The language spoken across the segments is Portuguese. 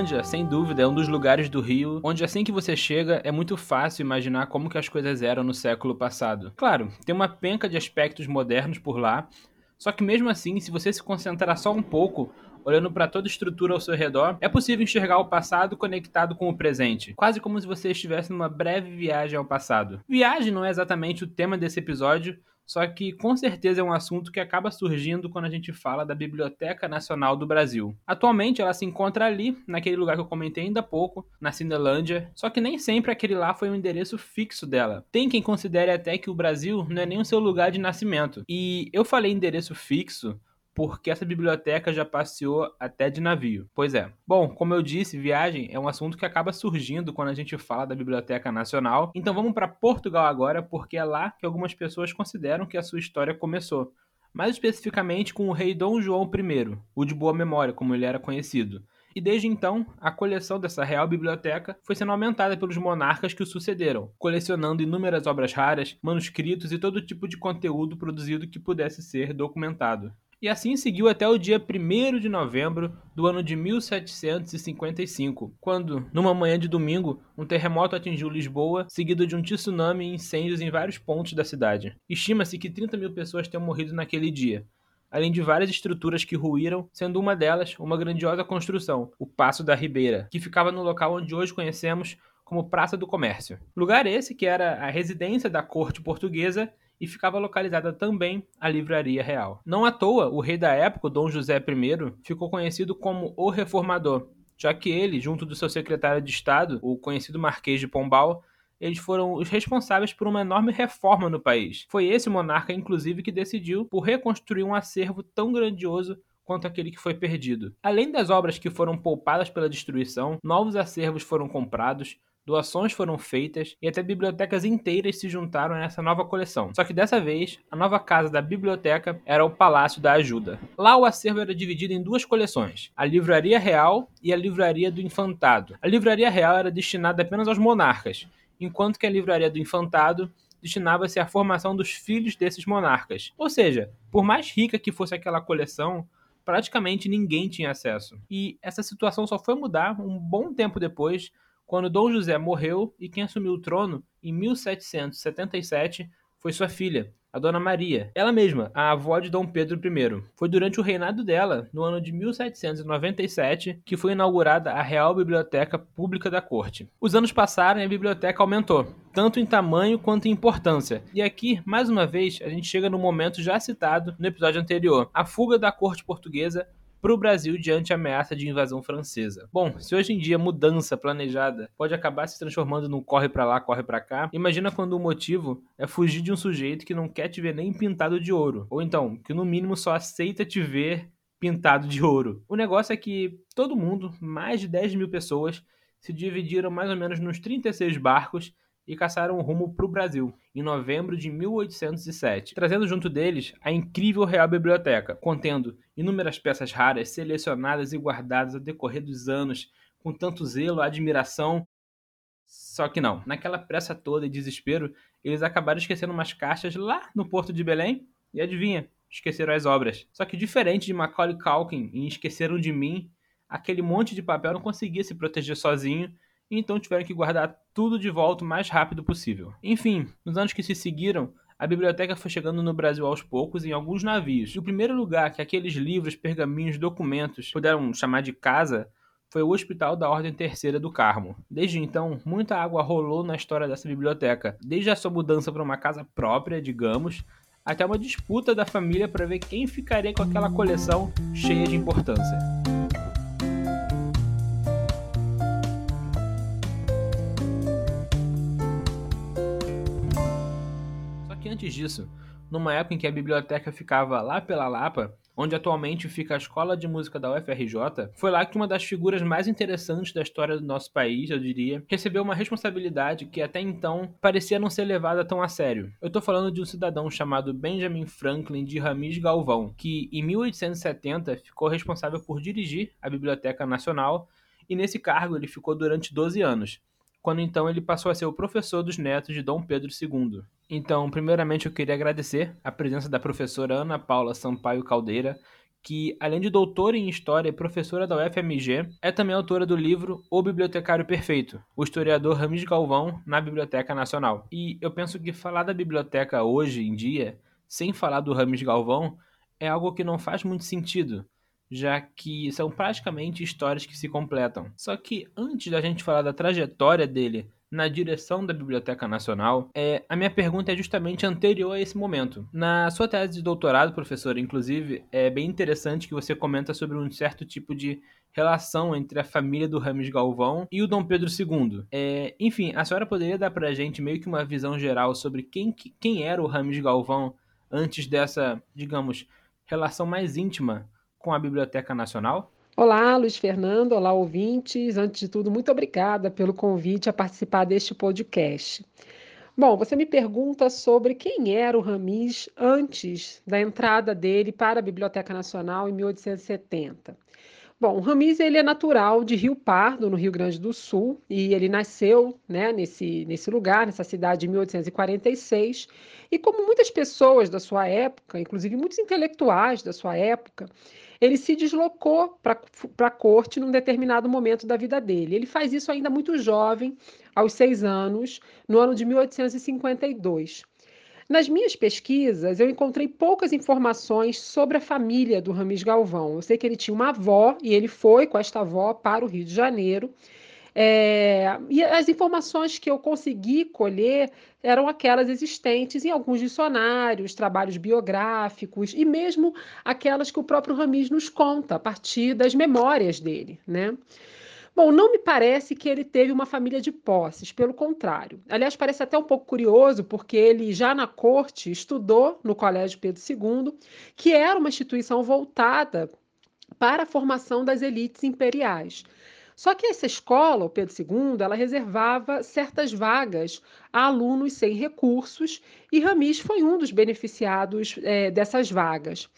Cinelândia, sem dúvida, é um dos lugares do Rio onde assim que você chega é muito fácil imaginar como que as coisas eram no século passado. Claro, tem uma penca de aspectos modernos por lá, só que mesmo assim, se você se concentrar só um pouco, olhando para toda a estrutura ao seu redor, é possível enxergar o passado conectado com o presente, quase como se você estivesse numa breve viagem ao passado. Viagem não é exatamente o tema desse episódio, só que com certeza é um assunto que acaba surgindo quando a gente fala da Biblioteca Nacional do Brasil. Atualmente ela se encontra ali, naquele lugar que eu comentei ainda há pouco, na Cinelândia, só que nem sempre aquele lá foi o endereço fixo dela. Tem quem considere até que o Brasil não é nem o seu lugar de nascimento. E eu falei endereço fixo porque essa biblioteca já passeou até de navio. Pois é. Bom, como eu disse, viagem é um assunto que acaba surgindo quando a gente fala da Biblioteca Nacional. Então vamos para Portugal agora, porque é lá que algumas pessoas consideram que a sua história começou. Mais especificamente com o rei Dom João I, o de boa memória, como ele era conhecido. E desde então, a coleção dessa Real Biblioteca foi sendo aumentada pelos monarcas que o sucederam, colecionando inúmeras obras raras, manuscritos e todo tipo de conteúdo produzido que pudesse ser documentado e assim seguiu até o dia 1 de novembro do ano de 1755, quando, numa manhã de domingo, um terremoto atingiu Lisboa, seguido de um tsunami e incêndios em vários pontos da cidade. Estima-se que 30 mil pessoas tenham morrido naquele dia, além de várias estruturas que ruíram, sendo uma delas uma grandiosa construção, o Paço da Ribeira, que ficava no local onde hoje conhecemos como Praça do Comércio. Lugar esse que era a residência da corte portuguesa e ficava localizada também a Livraria Real. Não à toa, o rei da época, Dom José I, ficou conhecido como o Reformador, já que ele, junto do seu secretário de Estado, o conhecido Marquês de Pombal, eles foram os responsáveis por uma enorme reforma no país. Foi esse monarca, inclusive, que decidiu por reconstruir um acervo tão grandioso quanto aquele que foi perdido. Além das obras que foram poupadas pela destruição, novos acervos foram comprados, doações foram feitas e até bibliotecas inteiras se juntaram nessa nova coleção. Só que dessa vez, a nova casa da biblioteca era o Palácio da Ajuda. Lá o acervo era dividido em duas coleções, a Livraria Real e a Livraria do Infantado. A Livraria Real era destinada apenas aos monarcas, enquanto que a Livraria do Infantado destinava-se à formação dos filhos desses monarcas. Ou seja, por mais rica que fosse aquela coleção, praticamente ninguém tinha acesso. E essa situação só foi mudar um bom tempo depois, quando Dom José morreu e quem assumiu o trono em 1777 foi sua filha, a Dona Maria, ela mesma, a avó de Dom Pedro I. Foi durante o reinado dela, no ano de 1797, que foi inaugurada a Real Biblioteca Pública da Corte. Os anos passaram e a biblioteca aumentou, tanto em tamanho quanto em importância. E aqui, mais uma vez, a gente chega no momento já citado no episódio anterior, a fuga da corte portuguesa para o Brasil diante a ameaça de invasão francesa. Bom, se hoje em dia mudança planejada pode acabar se transformando num corre para lá, corre para cá, imagina quando o motivo é fugir de um sujeito que não quer te ver nem pintado de ouro, ou então que no mínimo só aceita te ver pintado de ouro. O negócio é que todo mundo, mais de 10 mil pessoas, se dividiram mais ou menos nos 36 barcos e caçaram rumo para o Brasil, em novembro de 1807, trazendo junto deles a incrível Real Biblioteca, contendo inúmeras peças raras selecionadas e guardadas ao decorrer dos anos, com tanto zelo, admiração. Só que não, naquela pressa toda e desespero, eles acabaram esquecendo umas caixas lá no Porto de Belém, e adivinha, esqueceram as obras. Só que diferente de Macaulay Culkin em Esqueceram de Mim, aquele monte de papel não conseguia se proteger sozinho então tiveram que guardar tudo de volta o mais rápido possível. Enfim, nos anos que se seguiram, a biblioteca foi chegando no Brasil aos poucos em alguns navios. E o primeiro lugar que aqueles livros, pergaminhos, documentos puderam chamar de casa foi o Hospital da Ordem Terceira do Carmo. Desde então, muita água rolou na história dessa biblioteca, desde a sua mudança para uma casa própria, digamos, até uma disputa da família para ver quem ficaria com aquela coleção cheia de importância. Antes disso, numa época em que a biblioteca ficava lá pela Lapa, onde atualmente fica a Escola de Música da UFRJ, foi lá que uma das figuras mais interessantes da história do nosso país, eu diria, recebeu uma responsabilidade que até então parecia não ser levada tão a sério. Eu estou falando de um cidadão chamado Benjamin Franklin de Ramis Galvão, que em 1870 ficou responsável por dirigir a Biblioteca Nacional e nesse cargo ele ficou durante 12 anos quando então ele passou a ser o professor dos netos de Dom Pedro II. Então, primeiramente eu queria agradecer a presença da professora Ana Paula Sampaio Caldeira, que, além de doutora em História e professora da UFMG, é também autora do livro O Bibliotecário Perfeito, o historiador Ramis Galvão na Biblioteca Nacional. E eu penso que falar da biblioteca hoje em dia, sem falar do Ramis Galvão, é algo que não faz muito sentido, já que são praticamente histórias que se completam. Só que antes da gente falar da trajetória dele na direção da Biblioteca Nacional, é, a minha pergunta é justamente anterior a esse momento. Na sua tese de doutorado, professor, inclusive, é bem interessante que você comenta sobre um certo tipo de relação entre a família do Rames Galvão e o Dom Pedro II. É, enfim, a senhora poderia dar para a gente meio que uma visão geral sobre quem, quem era o Rames Galvão antes dessa, digamos, relação mais íntima com a Biblioteca Nacional? Olá, Luiz Fernando, olá, ouvintes. Antes de tudo, muito obrigada pelo convite a participar deste podcast. Bom, você me pergunta sobre quem era o Ramis antes da entrada dele para a Biblioteca Nacional em 1870. Bom, o Ramis ele é natural de Rio Pardo, no Rio Grande do Sul, e ele nasceu né, nesse, nesse lugar, nessa cidade, em 1846. E como muitas pessoas da sua época, inclusive muitos intelectuais da sua época, ele se deslocou para a corte num determinado momento da vida dele. Ele faz isso ainda muito jovem, aos seis anos, no ano de 1852. Nas minhas pesquisas, eu encontrei poucas informações sobre a família do Ramis Galvão. Eu sei que ele tinha uma avó e ele foi com esta avó para o Rio de Janeiro. É, e as informações que eu consegui colher eram aquelas existentes em alguns dicionários, trabalhos biográficos e mesmo aquelas que o próprio Ramis nos conta a partir das memórias dele, né? Bom, não me parece que ele teve uma família de posses, pelo contrário. Aliás, parece até um pouco curioso, porque ele já na corte estudou no Colégio Pedro II, que era uma instituição voltada para a formação das elites imperiais. Só que essa escola, o Pedro II, ela reservava certas vagas a alunos sem recursos e Ramis foi um dos beneficiados é, dessas vagas.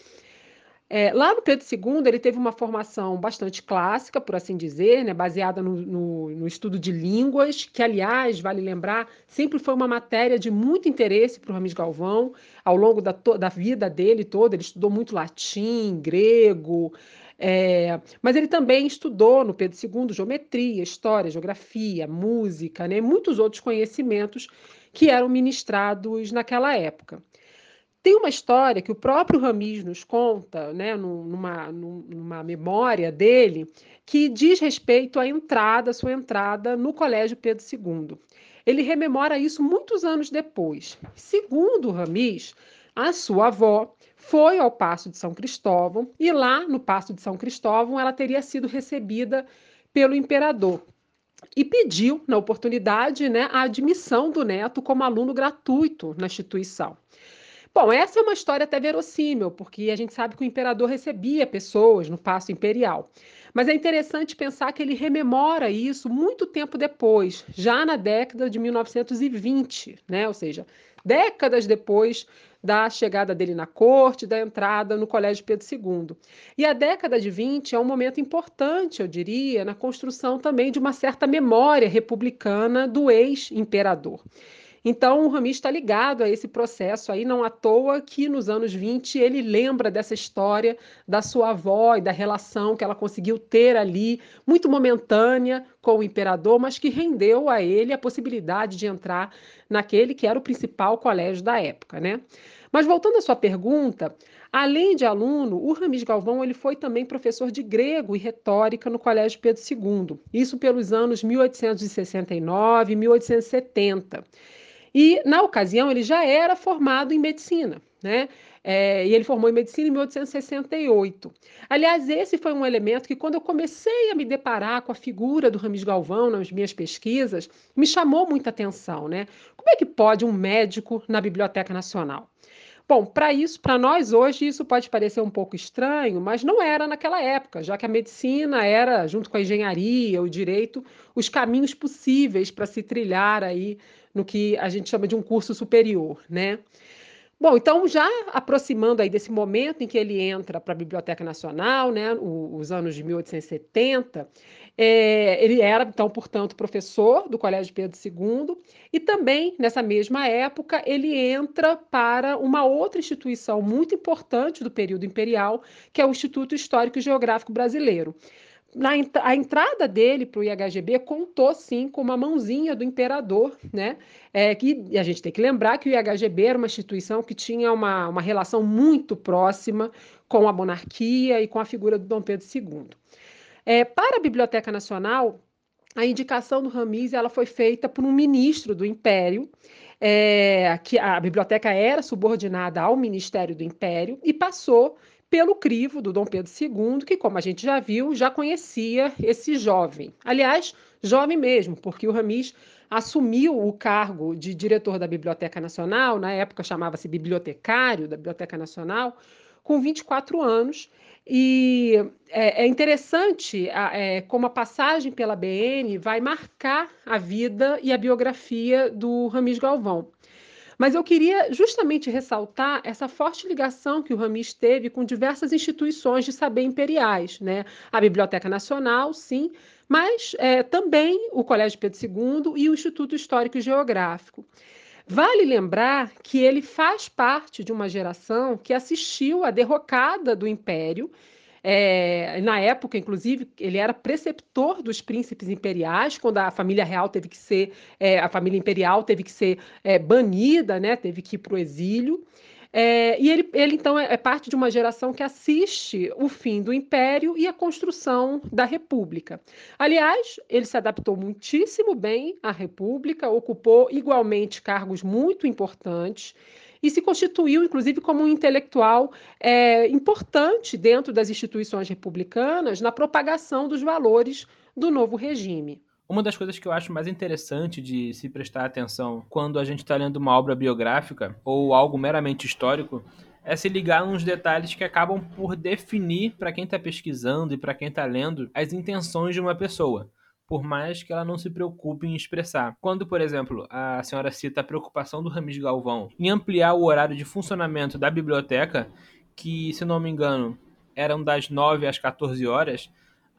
É, lá no Pedro II, ele teve uma formação bastante clássica, por assim dizer, né, baseada no, no, no, estudo de línguas, que, aliás, vale lembrar, sempre foi uma matéria de muito interesse para o Ramis Galvão, ao longo da, da vida dele toda. Ele estudou muito latim, grego, é, mas ele também estudou no Pedro II geometria, história, geografia, música, né, muitos outros conhecimentos que eram ministrados naquela época. Tem uma história que o próprio Ramis nos conta, né, numa, numa memória dele, que diz respeito à entrada, sua entrada no Colégio Pedro II. Ele rememora isso muitos anos depois. Segundo Ramis, a sua avó foi ao Paço de São Cristóvão e lá no Paço de São Cristóvão ela teria sido recebida pelo imperador e pediu, na oportunidade, né, a admissão do neto como aluno gratuito na instituição. Bom, essa é uma história até verossímil, porque a gente sabe que o imperador recebia pessoas no Paço Imperial. Mas é interessante pensar que ele rememora isso muito tempo depois, já na década de 1920, né? ou seja, décadas depois da chegada dele na corte, da entrada no Colégio Pedro II. E a década de 20 é um momento importante, eu diria, na construção também de uma certa memória republicana do ex-imperador. Então, o Rami está ligado a esse processo aí, não à toa que nos anos 20 ele lembra dessa história da sua avó e da relação que ela conseguiu ter ali, muito momentânea com o imperador, mas que rendeu a ele a possibilidade de entrar naquele que era o principal colégio da época, né? Mas voltando à sua pergunta, além de aluno, o Ramis Galvão ele foi também professor de grego e retórica no Colégio Pedro II, isso pelos anos 1869 e 1870. E, na ocasião, ele já era formado em medicina, né? É, e ele formou em medicina em 1868. Aliás, esse foi um elemento que, quando eu comecei a me deparar com a figura do Ramis Galvão nas minhas pesquisas, me chamou muita atenção, né? Como é que pode um médico na Biblioteca Nacional? Bom, para isso, para nós hoje, isso pode parecer um pouco estranho, mas não era naquela época, já que a medicina era, junto com a engenharia, o direito, os caminhos possíveis para se trilhar aí no que a gente chama de um curso superior, né? Bom, então já aproximando aí desse momento em que ele entra para a Biblioteca Nacional, né, os anos de 1870, é, ele era, então, portanto, professor do Colégio Pedro II, e também, nessa mesma época, ele entra para uma outra instituição muito importante do período imperial, que é o Instituto Histórico e Geográfico Brasileiro na, a entrada dele para o IHGB contou sim com uma mãozinha do imperador, né? É, que a gente tem que lembrar que o IHGB era uma instituição que tinha uma, uma relação muito próxima com a monarquia e com a figura do Dom Pedro II. É, para a Biblioteca Nacional, a indicação do Ramis ela foi feita por um ministro do Império, é, que a biblioteca era subordinada ao Ministério do Império e passou pelo crivo do Dom Pedro II, que, como a gente já viu, já conhecia esse jovem. Aliás, jovem mesmo, porque o Ramis assumiu o cargo de diretor da Biblioteca Nacional, na época chamava-se bibliotecário da Biblioteca Nacional, com 24 anos. E é, é interessante é, como a passagem pela BN vai marcar a vida e a biografia do Ramis Galvão. Mas eu queria justamente ressaltar essa forte ligação que o Ramis teve com diversas instituições de saber imperiais, né? A Biblioteca Nacional, sim, mas é, também o Colégio Pedro II e o Instituto Histórico e Geográfico. Vale lembrar que ele faz parte de uma geração que assistiu à derrocada do Império é, na época, inclusive, ele era preceptor dos príncipes imperiais, quando a família real teve que ser, é, a família imperial teve que ser é, banida, né, teve que ir para o exílio. É, e ele, ele, então, é, é, parte de uma geração que assiste o fim do império e a construção da república. Aliás, ele se adaptou muitíssimo bem à república, ocupou igualmente cargos muito importantes e se constituiu, inclusive, como um intelectual é, importante dentro das instituições republicanas na propagação dos valores do novo regime. Uma das coisas que eu acho mais interessante de se prestar atenção quando a gente está lendo uma obra biográfica ou algo meramente histórico é se ligar uns detalhes que acabam por definir para quem está pesquisando e para quem está lendo as intenções de uma pessoa por mais que ela não se preocupe em expressar. Quando, por exemplo, a senhora cita a preocupação do Ramis Galvão em ampliar o horário de funcionamento da biblioteca, que, se não me engano, eram das 9 às 14 horas,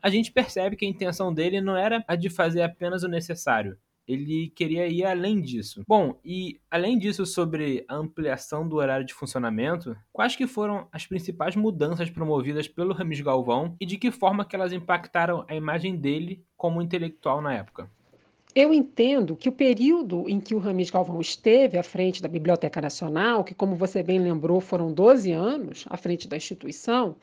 a gente percebe que a intenção dele não era a de fazer apenas o necessário, ele queria ir além disso. Bom, e além disso, sobre a ampliação do horário de funcionamento, quais que foram as principais mudanças promovidas pelo Ramis Galvão e de que forma que elas impactaram a imagem dele como intelectual na época? Eu entendo que o período em que o Ramis Galvão esteve à frente da Biblioteca Nacional, que, como você bem lembrou, foram 12 anos à frente da instituição,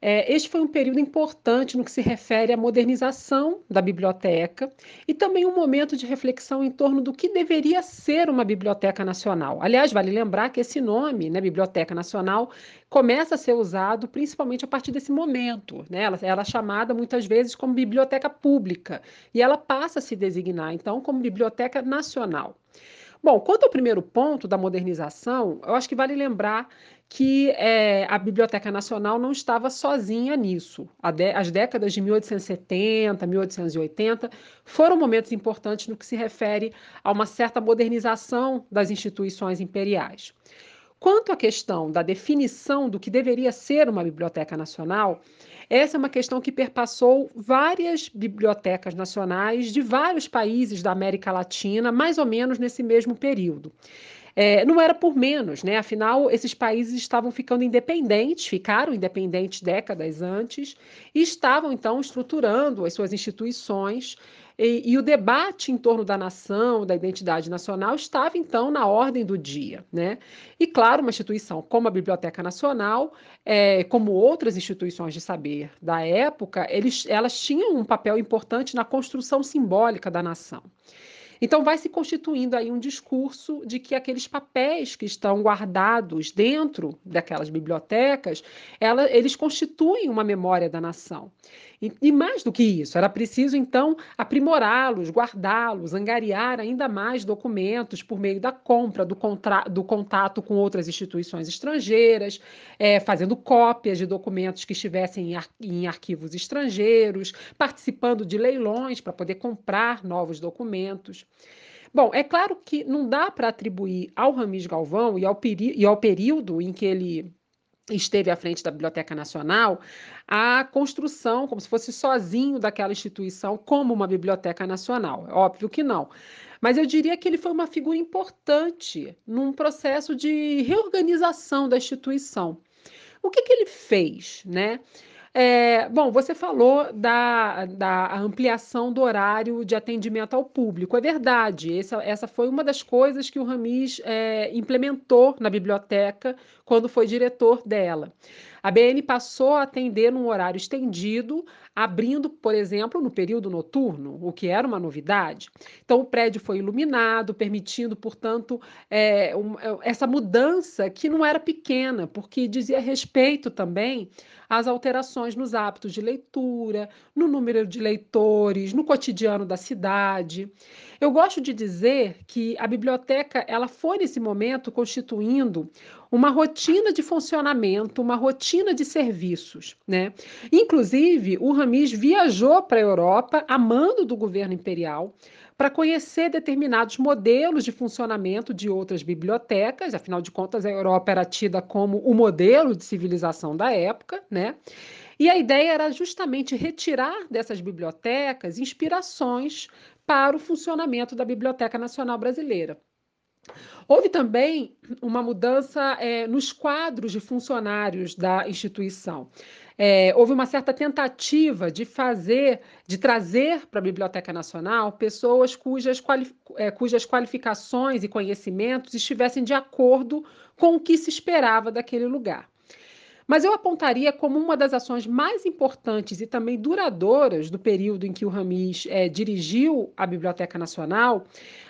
é, este foi um período importante no que se refere à modernização da biblioteca e também um momento de reflexão em torno do que deveria ser uma biblioteca nacional. Aliás, vale lembrar que esse nome, né, Biblioteca Nacional, começa a ser usado principalmente a partir desse momento. Né? Ela, ela é chamada muitas vezes como biblioteca pública e ela passa a se designar, então, como biblioteca nacional. Bom, quanto ao primeiro ponto da modernização, eu acho que vale lembrar que é, a Biblioteca Nacional não estava sozinha nisso. As décadas de 1870, 1880 foram momentos importantes no que se refere a uma certa modernização das instituições imperiais. Quanto à questão da definição do que deveria ser uma biblioteca nacional, essa é uma questão que perpassou várias bibliotecas nacionais de vários países da América Latina, mais ou menos nesse mesmo período. É, não era por menos, né? Afinal, esses países estavam ficando independentes, ficaram independentes décadas antes, e estavam então estruturando as suas instituições. E, e, o debate em torno da nação, da identidade nacional, estava então na ordem do dia. Né? E, claro, uma instituição como a Biblioteca Nacional, é, como outras instituições de saber da época, eles, elas tinham um papel importante na construção simbólica da nação. Então, vai se constituindo aí um discurso de que aqueles papéis que estão guardados dentro daquelas bibliotecas, ela, eles constituem uma memória da nação. E, e mais do que isso, era preciso então aprimorá-los, guardá-los, angariar ainda mais documentos por meio da compra, do, contra, do contato com outras instituições estrangeiras, é, fazendo cópias de documentos que estivessem em, ar, em arquivos estrangeiros, participando de leilões para poder comprar novos documentos. Bom, é claro que não dá para atribuir ao Ramis Galvão e ao, e ao período em que ele esteve à frente da Biblioteca Nacional a construção, como se fosse sozinho daquela instituição, como uma biblioteca nacional. É óbvio que não. Mas eu diria que ele foi uma figura importante num processo de reorganização da instituição. O que, que ele fez, né? É, bom, você falou da, da ampliação do horário de atendimento ao público. É verdade, essa, essa foi uma das coisas que o Ramis é, implementou na biblioteca quando foi diretor dela. A BN passou a atender num horário estendido, abrindo, por exemplo, no período noturno, o que era uma novidade. Então, o prédio foi iluminado, permitindo, portanto, é, um, é, essa mudança que não era pequena, porque dizia respeito também às alterações nos hábitos de leitura, no número de leitores, no cotidiano da cidade. Eu gosto de dizer que a biblioteca ela foi nesse momento constituindo uma rotina de funcionamento, uma rotina de serviços, né? Inclusive, o Ramis viajou para a Europa a mando do governo imperial para conhecer determinados modelos de funcionamento de outras bibliotecas, afinal de contas, a Europa era tida como o modelo de civilização da época, né? E a ideia era justamente retirar dessas bibliotecas inspirações para o funcionamento da Biblioteca Nacional Brasileira. Houve também uma mudança é, nos quadros de funcionários da instituição. É, houve uma certa tentativa de fazer, de trazer para a Biblioteca Nacional pessoas cujas, quali é, cujas qualificações e conhecimentos estivessem de acordo com o que se esperava daquele lugar. Mas eu apontaria como uma das ações mais importantes e também duradouras do período em que o Ramis é, dirigiu a Biblioteca Nacional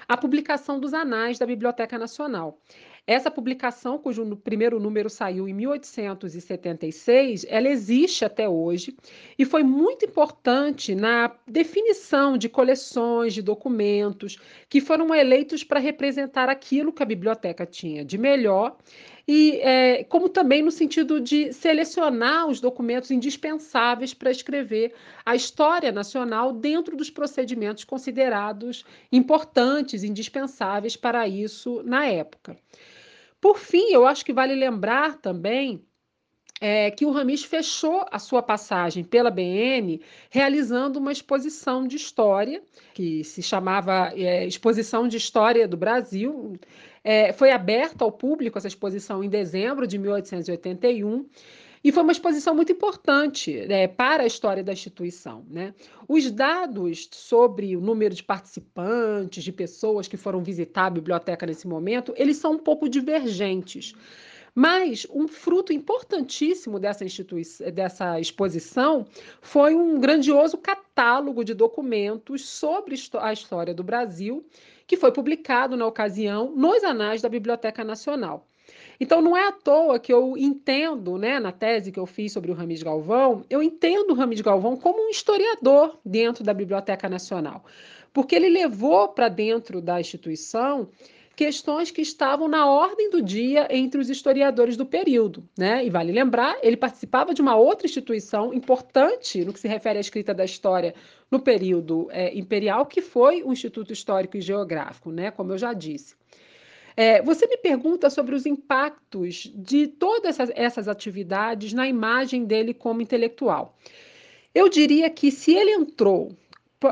a publicação dos anais da Biblioteca Nacional. Essa publicação, cujo primeiro número saiu em 1876, ela existe até hoje e foi muito importante na definição de coleções de documentos que foram eleitos para representar aquilo que a biblioteca tinha de melhor e é, como também no sentido de selecionar os documentos indispensáveis para escrever a história nacional dentro dos procedimentos considerados importantes, indispensáveis para isso na época. Por fim, eu acho que vale lembrar também é, que o Ramis fechou a sua passagem pela BN realizando uma exposição de história, que se chamava é, Exposição de História do Brasil. É, foi aberta ao público essa exposição em dezembro de 1881. E foi uma exposição muito importante né, para a história da instituição. Né? Os dados sobre o número de participantes, de pessoas que foram visitar a biblioteca nesse momento, eles são um pouco divergentes. Mas um fruto importantíssimo dessa, dessa exposição foi um grandioso catálogo de documentos sobre a história do Brasil, que foi publicado na ocasião nos anais da Biblioteca Nacional. Então, não é à toa que eu entendo, né, na tese que eu fiz sobre o Ramis Galvão, eu entendo o Ramis Galvão como um historiador dentro da Biblioteca Nacional, porque ele levou para dentro da instituição questões que estavam na ordem do dia entre os historiadores do período. Né? E vale lembrar, ele participava de uma outra instituição importante no que se refere à escrita da história no período é, imperial, que foi o Instituto Histórico e Geográfico, né? como eu já disse. É, você me pergunta sobre os impactos de todas essas, essas atividades na imagem dele como intelectual. Eu diria que se ele entrou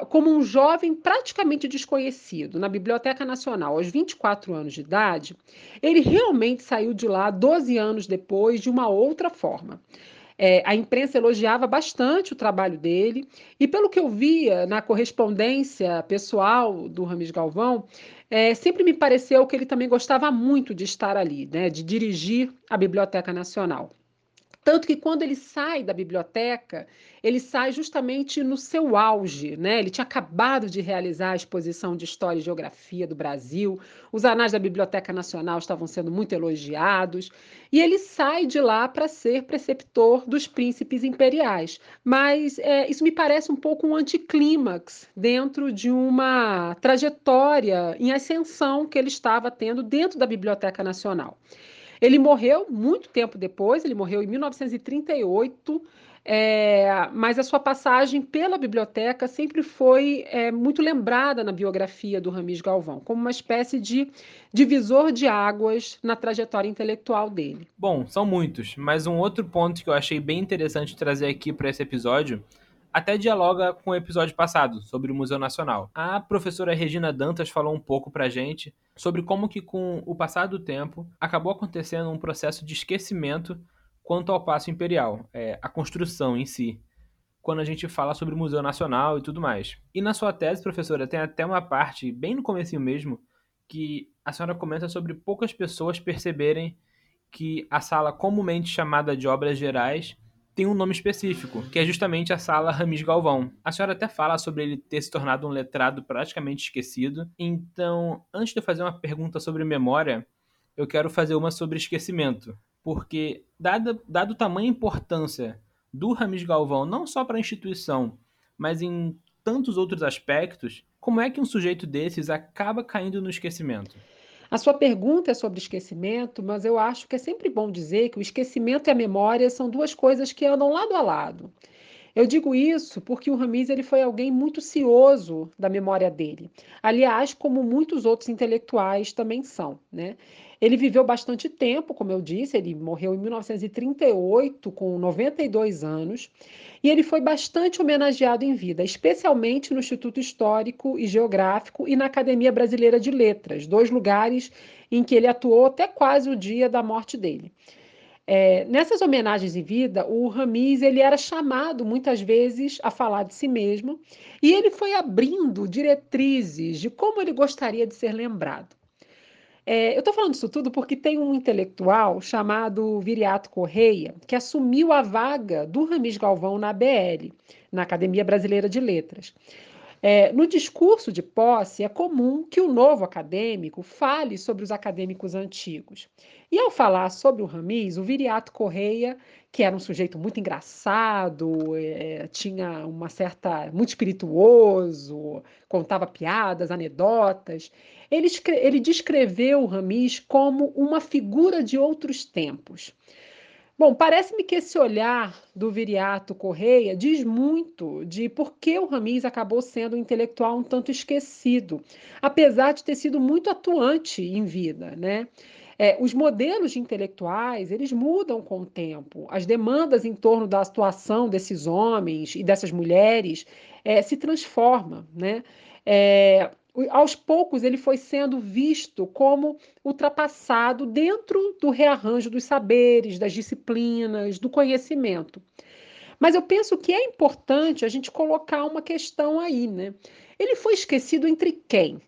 como um jovem praticamente desconhecido na Biblioteca Nacional aos 24 anos de idade, ele realmente saiu de lá 12 anos depois de uma outra forma. É, a imprensa elogiava bastante o trabalho dele, e pelo que eu via na correspondência pessoal do Ramis Galvão, é, sempre me pareceu que ele também gostava muito de estar ali, né, de dirigir a Biblioteca Nacional. Tanto que quando ele sai da biblioteca, ele sai justamente no seu auge, né? Ele tinha acabado de realizar a exposição de História e Geografia do Brasil, os anais da Biblioteca Nacional estavam sendo muito elogiados, e ele sai de lá para ser preceptor dos príncipes imperiais. Mas é, isso me parece um pouco um anticlímax dentro de uma trajetória em ascensão que ele estava tendo dentro da Biblioteca Nacional. Ele morreu muito tempo depois, ele morreu em 1938, é, mas a sua passagem pela biblioteca sempre foi é, muito lembrada na biografia do Ramis Galvão, como uma espécie de divisor de águas na trajetória intelectual dele. Bom, são muitos, mas um outro ponto que eu achei bem interessante trazer aqui para esse episódio até dialoga com o episódio passado sobre o Museu Nacional. A professora Regina Dantas falou um pouco pra gente sobre como que com o passar do tempo acabou acontecendo um processo de esquecimento quanto ao Paço Imperial, é, a construção em si, quando a gente fala sobre o Museu Nacional e tudo mais. E na sua tese, professora, tem até uma parte, bem no começo mesmo, que a senhora comenta sobre poucas pessoas perceberem que a sala comumente chamada de obras gerais tem um nome específico, que é justamente a sala Ramis Galvão. A senhora até fala sobre ele ter se tornado um letrado praticamente esquecido. Então, antes de eu fazer uma pergunta sobre memória, eu quero fazer uma sobre esquecimento porque, dado, dado e importância do Ramis Galvão, não só para a instituição, mas em tantos outros aspectos, como é que um sujeito desses acaba caindo no esquecimento? A sua pergunta é sobre esquecimento, mas eu acho que é sempre bom dizer que o esquecimento e a memória são duas coisas que andam lado a lado. Eu digo isso porque o Ramiz ele foi alguém muito cioso da memória dele. Aliás, como muitos outros intelectuais também são, né? Ele viveu bastante tempo, como eu disse, ele morreu em 1938, com 92 anos, e ele foi bastante homenageado em vida, especialmente no Instituto Histórico e Geográfico e na Academia Brasileira de Letras, dois lugares em que ele atuou até quase o dia da morte dele. É, nessas homenagens em vida, o Ramiz ele era chamado muitas vezes a falar de si mesmo e ele foi abrindo diretrizes de como ele gostaria de ser lembrado. É, eu estou falando isso tudo porque tem um intelectual chamado Viriato Correia que assumiu a vaga do Ramiz Galvão na ABL, na Academia Brasileira de Letras. É, no discurso de posse, é comum que o novo acadêmico fale sobre os acadêmicos antigos. E ao falar sobre o Ramiz, o Viriato Correia, que era um sujeito muito engraçado, é, tinha uma certa. muito espirituoso, contava piadas, anedotas, ele, ele descreveu o Ramiz como uma figura de outros tempos. Bom, parece-me que esse olhar do Viriato Correia diz muito de por que o Ramiz acabou sendo um intelectual um tanto esquecido, apesar de ter sido muito atuante em vida, né? É, os modelos de intelectuais eles mudam com o tempo. As demandas em torno da atuação desses homens e dessas mulheres é, se transformam, né? É, aos poucos ele foi sendo visto como ultrapassado dentro do rearranjo dos saberes, das disciplinas, do conhecimento. Mas eu penso que é importante a gente colocar uma questão aí, né? Ele foi esquecido entre quem?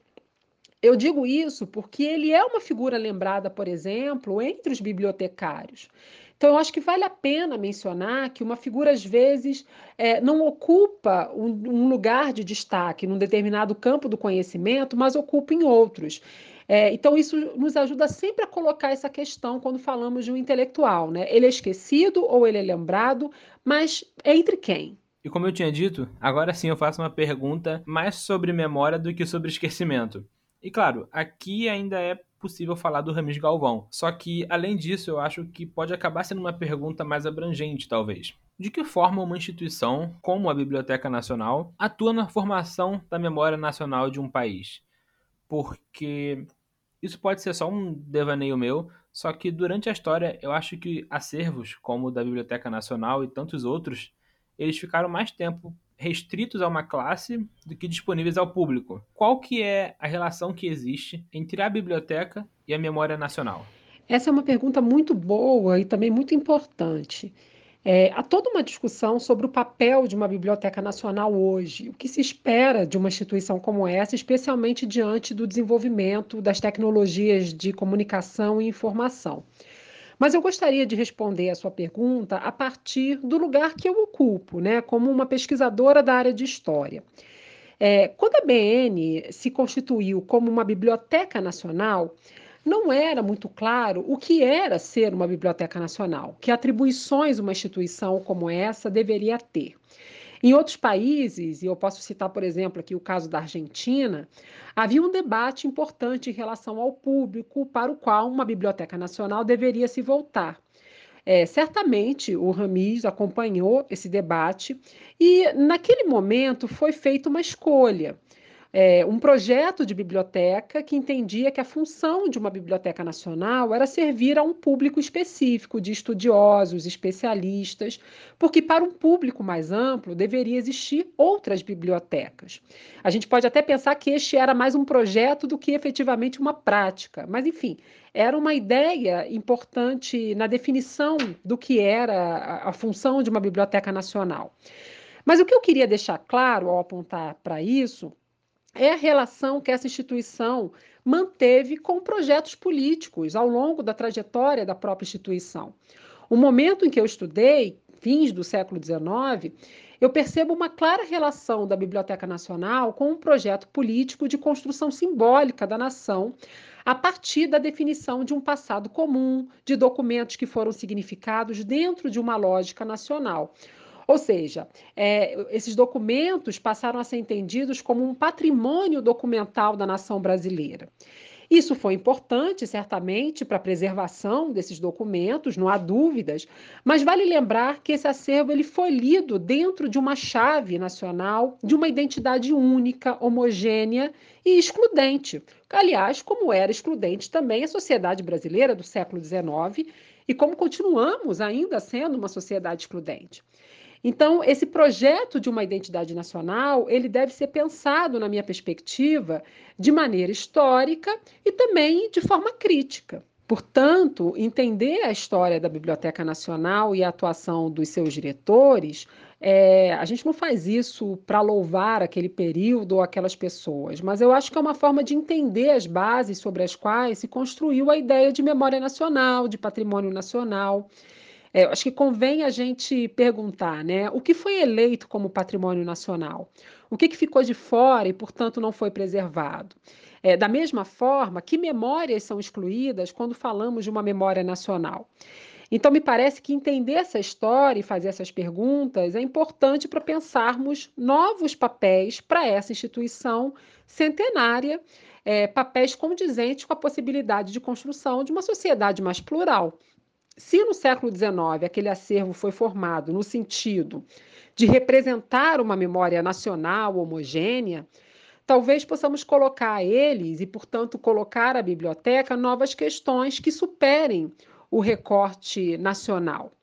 Eu digo isso porque ele é uma figura lembrada, por exemplo, entre os bibliotecários. Então, eu acho que vale a pena mencionar que uma figura, às vezes, é, não ocupa um, um, lugar de destaque num determinado campo do conhecimento, mas ocupa em outros. É, então, isso nos ajuda sempre a colocar essa questão quando falamos de um intelectual. Né? Ele é esquecido ou ele é lembrado, mas entre quem? E como eu tinha dito, agora sim eu faço uma pergunta mais sobre memória do que sobre esquecimento. E claro, aqui ainda é possível falar do Ramis Galvão. Só que, além disso, eu acho que pode acabar sendo uma pergunta mais abrangente, talvez. De que forma uma instituição, como a Biblioteca Nacional, atua na formação da memória nacional de um país? Porque isso pode ser só um devaneio meu, só que durante a história eu acho que acervos como o da Biblioteca Nacional e tantos outros, eles ficaram mais tempo restritos a uma classe do que disponíveis ao público. Qual que é a relação que existe entre a biblioteca e a memória nacional? Essa é uma pergunta muito boa e também muito importante. É, há toda uma discussão sobre o papel de uma biblioteca nacional hoje, o que se espera de uma instituição como essa, especialmente diante do desenvolvimento das tecnologias de comunicação e informação. Mas eu gostaria de responder a sua pergunta a partir do lugar que eu ocupo, né, como uma pesquisadora da área de história. É, quando a BN se constituiu como uma biblioteca nacional, não era muito claro o que era ser uma biblioteca nacional, que atribuições uma instituição como essa deveria ter. Em outros países, e eu posso citar, por exemplo, aqui o caso da Argentina, havia um debate importante em relação ao público para o qual uma biblioteca nacional deveria se voltar. É, certamente o Ramis acompanhou esse debate e, naquele momento, foi feita uma escolha é, um projeto de biblioteca que entendia que a função de uma biblioteca nacional era servir a um público específico de estudiosos, especialistas, porque para um público mais amplo deveria existir outras bibliotecas. A gente pode até pensar que este era mais um projeto do que efetivamente uma prática, mas enfim, era uma ideia importante na definição do que era a, a função de uma biblioteca nacional. Mas o que eu queria deixar claro ao apontar para isso é a relação que essa instituição manteve com projetos políticos ao longo da trajetória da própria instituição. O momento em que eu estudei, fins do século XIX, eu percebo uma clara relação da Biblioteca Nacional com um projeto político de construção simbólica da nação, a partir da definição de um passado comum, de documentos que foram significados dentro de uma lógica nacional. Ou seja, é, esses documentos passaram a ser entendidos como um patrimônio documental da nação brasileira. Isso foi importante, certamente, para a preservação desses documentos, não há dúvidas, mas vale lembrar que esse acervo ele foi lido dentro de uma chave nacional, de uma identidade única, homogênea e excludente. Aliás, como era excludente também a sociedade brasileira do século XIX e como continuamos ainda sendo uma sociedade excludente. Então, esse projeto de uma identidade nacional, ele deve ser pensado, na minha perspectiva, de maneira histórica e também de forma crítica. Portanto, entender a história da Biblioteca Nacional e a atuação dos seus diretores, é, a gente não faz isso para louvar aquele período ou aquelas pessoas, mas eu acho que é uma forma de entender as bases sobre as quais se construiu a ideia de memória nacional, de patrimônio nacional. É, acho que convém a gente perguntar, né? O que foi eleito como patrimônio nacional? O que, que ficou de fora e, portanto, não foi preservado? É, da mesma forma, que memórias são excluídas quando falamos de uma memória nacional? Então, me parece que entender essa história e fazer essas perguntas é importante para pensarmos novos papéis para essa instituição centenária, é, papéis condizentes com a possibilidade de construção de uma sociedade mais plural, se no século XIX aquele acervo foi formado no sentido de representar uma memória nacional homogênea, talvez possamos colocar a eles e, portanto, colocar à biblioteca novas questões que superem o recorte nacional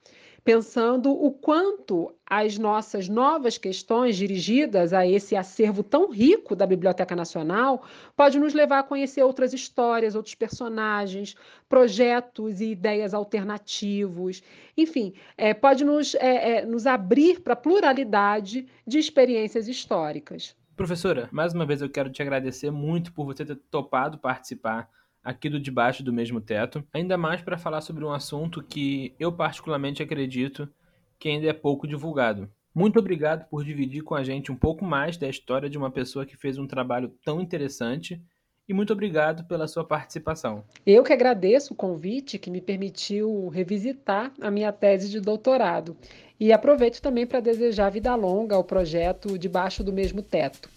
pensando o quanto as nossas novas questões dirigidas a esse acervo tão rico da Biblioteca Nacional pode nos levar a conhecer outras histórias, outros personagens, projetos e ideias alternativos, enfim, é, pode nos, é, é, nos abrir para a pluralidade de experiências históricas. Professora, mais uma vez eu quero te agradecer muito por você ter topado participar aqui do Debaixo do Mesmo Teto, ainda mais para falar sobre um assunto que eu particularmente acredito que ainda é pouco divulgado. Muito obrigado por dividir com a gente um pouco mais da história de uma pessoa que fez um trabalho tão interessante e muito obrigado pela sua participação. Eu que agradeço o convite que me permitiu revisitar a minha tese de doutorado. E aproveito também para desejar vida longa ao projeto Debaixo do Mesmo Teto.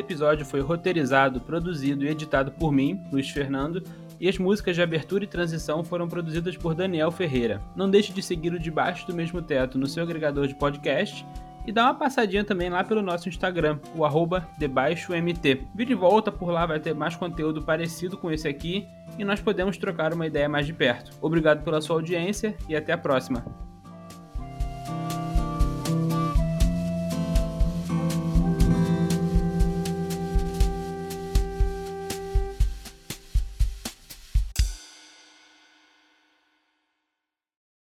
Esse episódio foi roteirizado, produzido e editado por mim, Luiz Fernando, e as músicas de abertura e transição foram produzidas por Daniel Ferreira. Não deixe de seguir o Debaixo do Mesmo Teto no seu agregador de podcast e dá uma passadinha também lá pelo nosso Instagram, o arroba debaixomt. Vire volta, por lá vai ter mais conteúdo parecido com esse aqui e nós podemos trocar uma ideia mais de perto. Obrigado pela sua audiência e até a próxima.